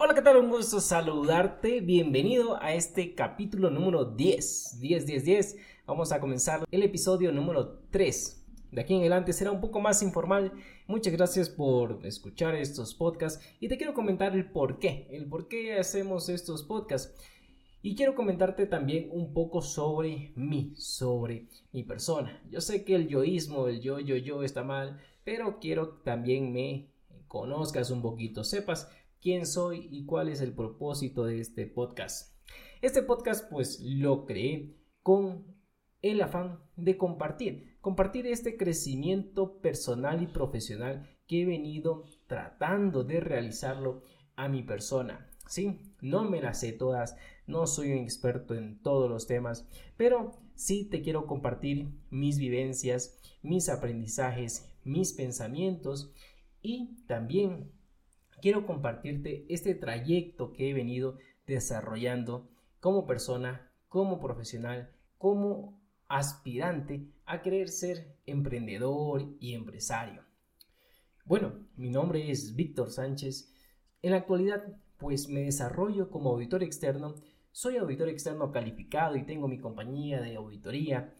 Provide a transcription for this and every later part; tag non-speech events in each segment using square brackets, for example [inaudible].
Hola, ¿qué tal? Un gusto saludarte. Bienvenido a este capítulo número 10. 10, 10, 10. Vamos a comenzar el episodio número 3. De aquí en adelante será un poco más informal. Muchas gracias por escuchar estos podcasts y te quiero comentar el por qué, el por qué hacemos estos podcasts. Y quiero comentarte también un poco sobre mí, sobre mi persona. Yo sé que el yoísmo, el yo, yo, yo está mal, pero quiero también me conozcas un poquito, sepas quién soy y cuál es el propósito de este podcast. Este podcast pues lo creé con el afán de compartir, compartir este crecimiento personal y profesional que he venido tratando de realizarlo a mi persona. Sí, no me las sé todas, no soy un experto en todos los temas, pero sí te quiero compartir mis vivencias, mis aprendizajes, mis pensamientos y también quiero compartirte este trayecto que he venido desarrollando como persona, como profesional, como aspirante a querer ser emprendedor y empresario. Bueno, mi nombre es Víctor Sánchez. En la actualidad, pues me desarrollo como auditor externo. Soy auditor externo calificado y tengo mi compañía de auditoría.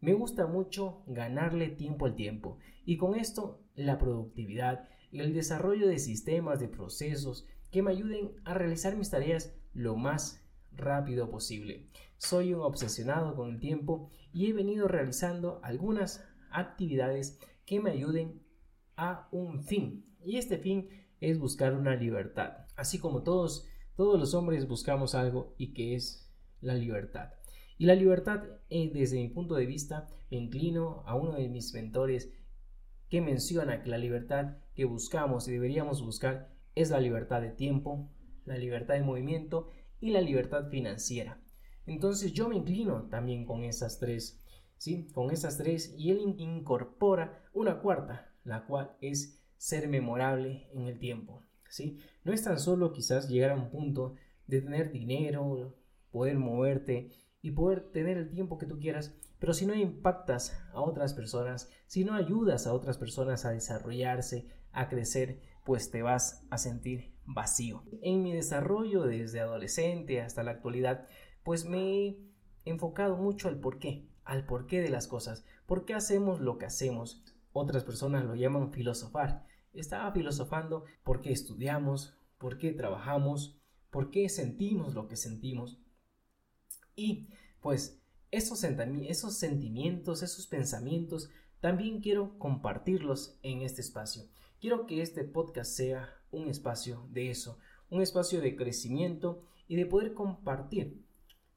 Me gusta mucho ganarle tiempo al tiempo y con esto la productividad el desarrollo de sistemas, de procesos que me ayuden a realizar mis tareas lo más rápido posible. Soy un obsesionado con el tiempo y he venido realizando algunas actividades que me ayuden a un fin. Y este fin es buscar una libertad. Así como todos, todos los hombres buscamos algo y que es la libertad. Y la libertad, eh, desde mi punto de vista, me inclino a uno de mis mentores que menciona que la libertad que buscamos y deberíamos buscar es la libertad de tiempo, la libertad de movimiento y la libertad financiera. Entonces yo me inclino también con esas tres, ¿sí? Con esas tres y él incorpora una cuarta, la cual es ser memorable en el tiempo, ¿sí? No es tan solo quizás llegar a un punto de tener dinero, poder moverte y poder tener el tiempo que tú quieras, pero si no impactas a otras personas, si no ayudas a otras personas a desarrollarse, a crecer, pues te vas a sentir vacío. En mi desarrollo desde adolescente hasta la actualidad, pues me he enfocado mucho al porqué, al porqué de las cosas, por qué hacemos lo que hacemos. Otras personas lo llaman filosofar. Estaba filosofando por qué estudiamos, por qué trabajamos, por qué sentimos lo que sentimos. Y pues esos, esos sentimientos, esos pensamientos, también quiero compartirlos en este espacio. Quiero que este podcast sea un espacio de eso, un espacio de crecimiento y de poder compartir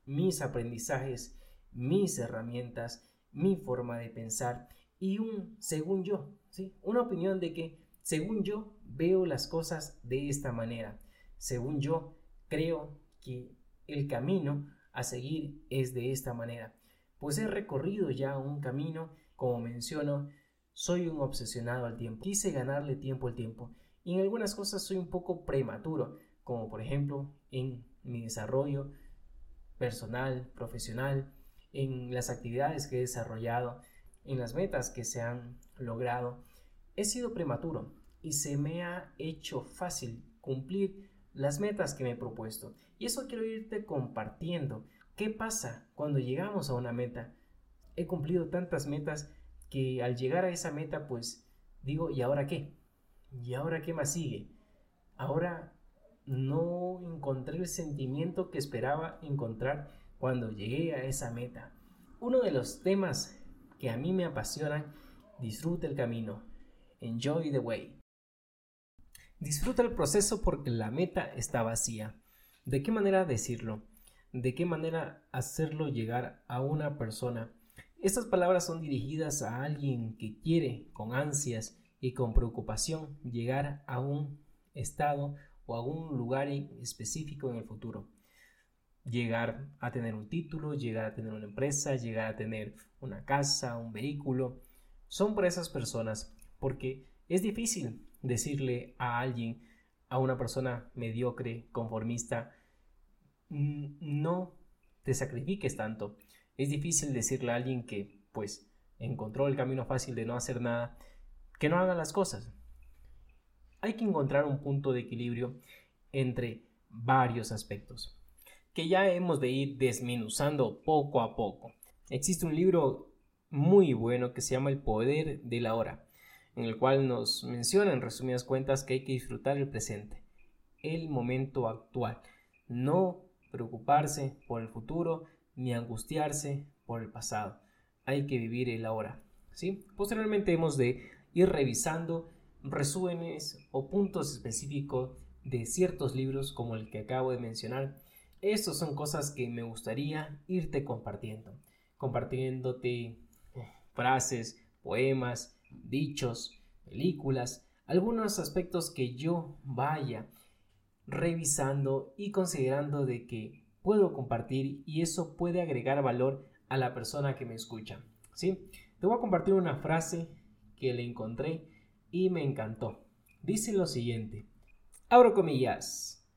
mis aprendizajes, mis herramientas, mi forma de pensar y un según yo, ¿sí? Una opinión de que según yo veo las cosas de esta manera, según yo creo que el camino a seguir es de esta manera. Pues he recorrido ya un camino, como menciono, soy un obsesionado al tiempo. Quise ganarle tiempo al tiempo. Y en algunas cosas soy un poco prematuro, como por ejemplo en mi desarrollo personal, profesional, en las actividades que he desarrollado, en las metas que se han logrado. He sido prematuro y se me ha hecho fácil cumplir las metas que me he propuesto. Y eso quiero irte compartiendo. ¿Qué pasa cuando llegamos a una meta? He cumplido tantas metas que al llegar a esa meta, pues digo, ¿y ahora qué? ¿Y ahora qué más sigue? Ahora no encontré el sentimiento que esperaba encontrar cuando llegué a esa meta. Uno de los temas que a mí me apasionan, disfruta el camino. Enjoy the way. Disfruta el proceso porque la meta está vacía. ¿De qué manera decirlo? ¿De qué manera hacerlo llegar a una persona? Estas palabras son dirigidas a alguien que quiere con ansias y con preocupación llegar a un estado o a un lugar específico en el futuro. Llegar a tener un título, llegar a tener una empresa, llegar a tener una casa, un vehículo. Son por esas personas porque es difícil decirle a alguien, a una persona mediocre, conformista, no te sacrifiques tanto. Es difícil decirle a alguien que, pues, encontró el camino fácil de no hacer nada, que no haga las cosas. Hay que encontrar un punto de equilibrio entre varios aspectos que ya hemos de ir desmenuzando poco a poco. Existe un libro muy bueno que se llama El poder de la hora, en el cual nos menciona en resumidas cuentas que hay que disfrutar el presente, el momento actual, no preocuparse por el futuro ni angustiarse por el pasado. Hay que vivir el ahora. ¿sí? Posteriormente hemos de ir revisando resúmenes o puntos específicos de ciertos libros como el que acabo de mencionar. Estas son cosas que me gustaría irte compartiendo, compartiéndote eh, frases, poemas, dichos, películas, algunos aspectos que yo vaya revisando y considerando de que puedo compartir y eso puede agregar valor a la persona que me escucha. ¿sí? Te voy a compartir una frase que le encontré y me encantó. Dice lo siguiente. Abro comillas.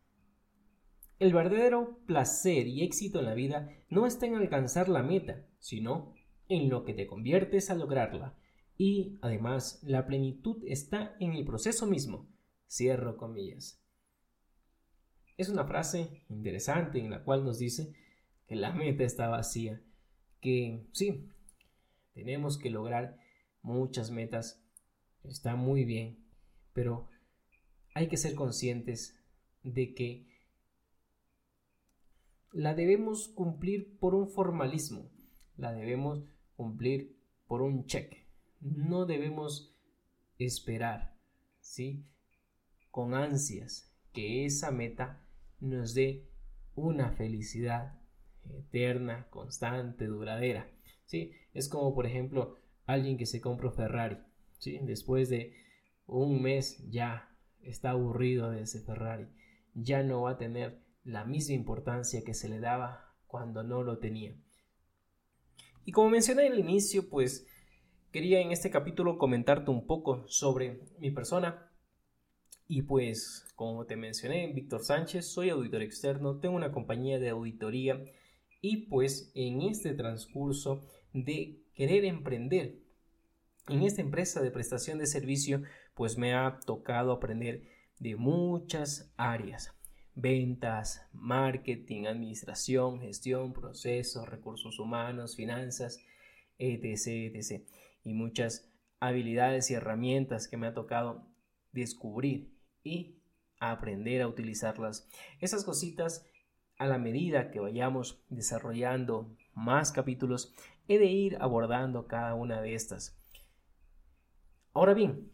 El verdadero placer y éxito en la vida no está en alcanzar la meta, sino en lo que te conviertes a lograrla. Y además, la plenitud está en el proceso mismo. Cierro comillas. Es una frase interesante en la cual nos dice que la meta está vacía, que sí, tenemos que lograr muchas metas, está muy bien, pero hay que ser conscientes de que la debemos cumplir por un formalismo, la debemos cumplir por un check. No debemos esperar, ¿sí? Con ansias que esa meta nos dé una felicidad eterna, constante, duradera. ¿sí? Es como, por ejemplo, alguien que se compra un Ferrari. ¿sí? Después de un mes ya está aburrido de ese Ferrari. Ya no va a tener la misma importancia que se le daba cuando no lo tenía. Y como mencioné al inicio, pues quería en este capítulo comentarte un poco sobre mi persona, y pues, como te mencioné, Víctor Sánchez, soy auditor externo, tengo una compañía de auditoría y pues en este transcurso de querer emprender en esta empresa de prestación de servicio, pues me ha tocado aprender de muchas áreas. Ventas, marketing, administración, gestión, procesos, recursos humanos, finanzas, etc, etc. Y muchas habilidades y herramientas que me ha tocado descubrir y aprender a utilizarlas. Esas cositas, a la medida que vayamos desarrollando más capítulos, he de ir abordando cada una de estas. Ahora bien,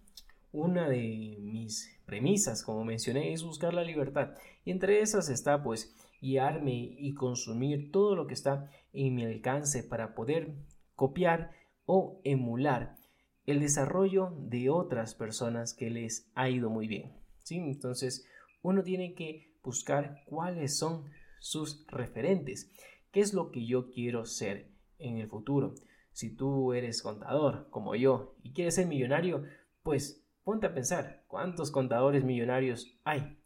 una de mis premisas, como mencioné, es buscar la libertad. Y entre esas está, pues, guiarme y consumir todo lo que está en mi alcance para poder copiar o emular el desarrollo de otras personas que les ha ido muy bien. Entonces, uno tiene que buscar cuáles son sus referentes, qué es lo que yo quiero ser en el futuro. Si tú eres contador como yo y quieres ser millonario, pues ponte a pensar cuántos contadores millonarios hay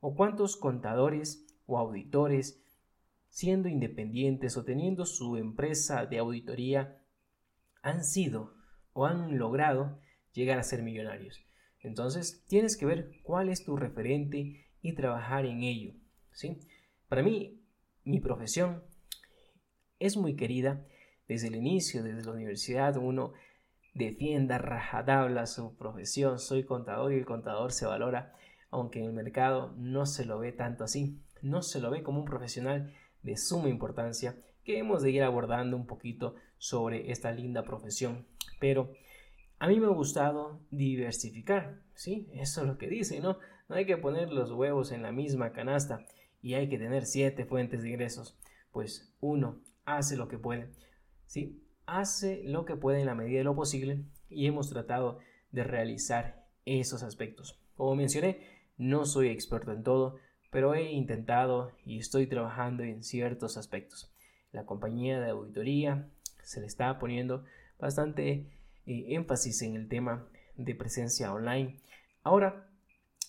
o cuántos contadores o auditores siendo independientes o teniendo su empresa de auditoría han sido o han logrado llegar a ser millonarios. Entonces tienes que ver cuál es tu referente y trabajar en ello. ¿sí? Para mí, mi profesión es muy querida. Desde el inicio, desde la universidad, uno defienda rajatabla su profesión. Soy contador y el contador se valora, aunque en el mercado no se lo ve tanto así. No se lo ve como un profesional de suma importancia que hemos de ir abordando un poquito sobre esta linda profesión. Pero a mí me ha gustado diversificar, ¿sí? Eso es lo que dice, ¿no? No hay que poner los huevos en la misma canasta y hay que tener siete fuentes de ingresos. Pues uno hace lo que puede, ¿sí? Hace lo que puede en la medida de lo posible y hemos tratado de realizar esos aspectos. Como mencioné, no soy experto en todo, pero he intentado y estoy trabajando en ciertos aspectos. La compañía de auditoría se le está poniendo bastante eh, énfasis en el tema de presencia online. Ahora,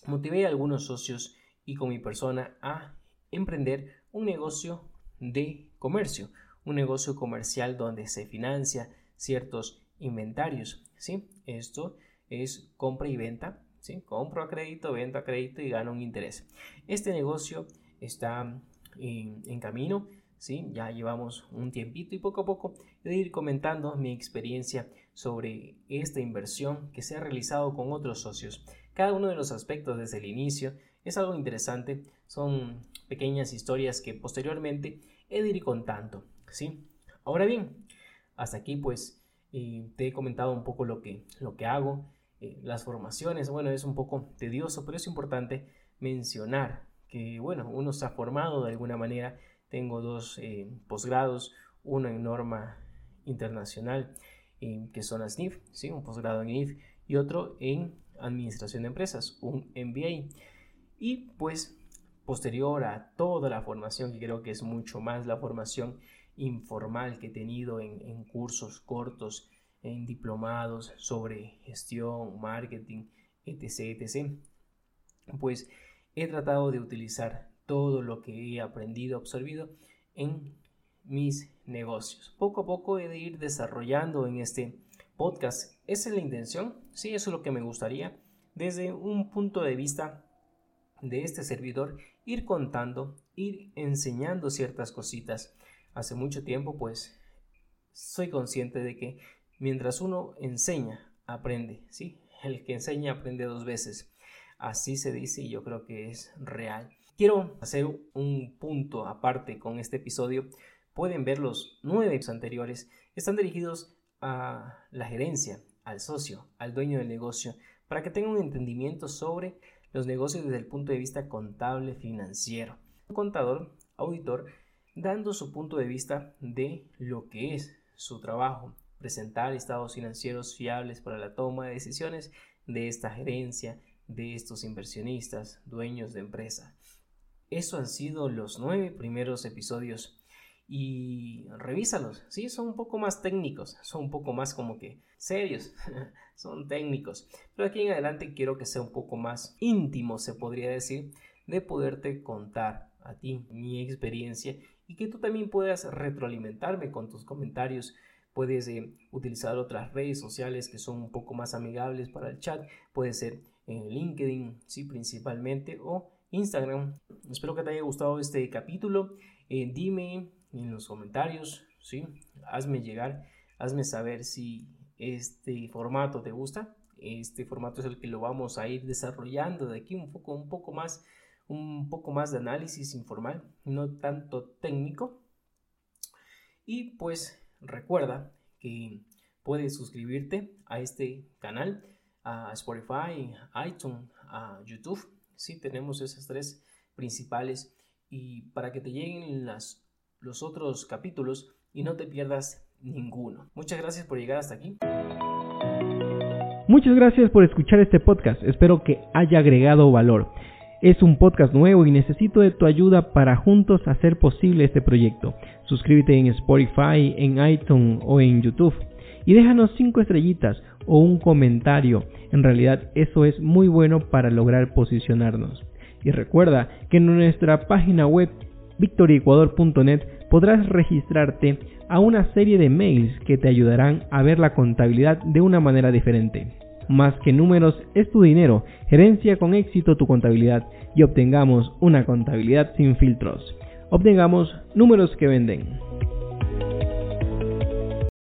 motivé a algunos socios y con mi persona a emprender un negocio de comercio, un negocio comercial donde se financia ciertos inventarios. ¿sí? Esto es compra y venta ¿sí? Compro a crédito, vendo a crédito y gano un interés. Este negocio está en, camino, ¿sí? Ya llevamos un tiempito y poco a poco de ir comentando mi experiencia sobre esta inversión que se ha realizado con otros socios. Cada uno de los aspectos desde el inicio es algo interesante, son pequeñas historias que posteriormente he de ir contando, ¿sí? Ahora bien, hasta aquí pues eh, te he comentado un poco lo que, lo que hago, eh, las formaciones, bueno, es un poco tedioso, pero es importante mencionar que, bueno, uno se ha formado de alguna manera. Tengo dos eh, posgrados, uno en norma internacional, que son las NIF, ¿sí? un posgrado en NIF, y otro en administración de empresas, un MBA. Y pues posterior a toda la formación, que creo que es mucho más la formación informal que he tenido en cursos cortos, en diplomados sobre gestión, marketing, etc, etc. Pues he tratado de utilizar todo lo que he aprendido, absorbido en mis negocios. Poco a poco he de ir desarrollando en este podcast. Esa es la intención, sí, eso es lo que me gustaría desde un punto de vista de este servidor, ir contando, ir enseñando ciertas cositas. Hace mucho tiempo, pues, soy consciente de que Mientras uno enseña, aprende, ¿sí? El que enseña aprende dos veces. Así se dice y yo creo que es real. Quiero hacer un punto aparte con este episodio. Pueden ver los nueve anteriores. Están dirigidos a la gerencia, al socio, al dueño del negocio, para que tengan un entendimiento sobre los negocios desde el punto de vista contable financiero. Un contador, auditor, dando su punto de vista de lo que es su trabajo, presentar estados financieros fiables para la toma de decisiones de esta gerencia, de estos inversionistas, dueños de empresa. Eso han sido los nueve primeros episodios. Y revísalos, sí, son un poco más técnicos, son un poco más como que serios, [laughs] son técnicos, pero aquí en adelante quiero que sea un poco más íntimo, se podría decir, de poderte contar a ti mi experiencia y que tú también puedas retroalimentarme con tus comentarios. Puedes eh, utilizar otras redes sociales que son un poco más amigables para el chat. Puede ser en LinkedIn, sí, principalmente, o Instagram. Espero que te haya gustado este capítulo. Eh, dime en los comentarios, sí, hazme llegar, hazme saber si este formato te gusta. Este formato es el que lo vamos a ir desarrollando de aquí un poco, un poco más, un poco más de análisis informal, no tanto técnico. Y pues Recuerda que puedes suscribirte a este canal, a Spotify, a iTunes, a YouTube. Sí, tenemos esas tres principales y para que te lleguen los otros capítulos y no te pierdas ninguno. Muchas gracias por llegar hasta aquí. Muchas gracias por escuchar este podcast. Espero que haya agregado valor. Es un podcast nuevo y necesito de tu ayuda para juntos hacer posible este proyecto. Suscríbete en Spotify, en iTunes o en YouTube y déjanos 5 estrellitas o un comentario. En realidad eso es muy bueno para lograr posicionarnos. Y recuerda que en nuestra página web victoriecuador.net podrás registrarte a una serie de mails que te ayudarán a ver la contabilidad de una manera diferente más que números es tu dinero. Gerencia con éxito tu contabilidad y obtengamos una contabilidad sin filtros. Obtengamos números que venden.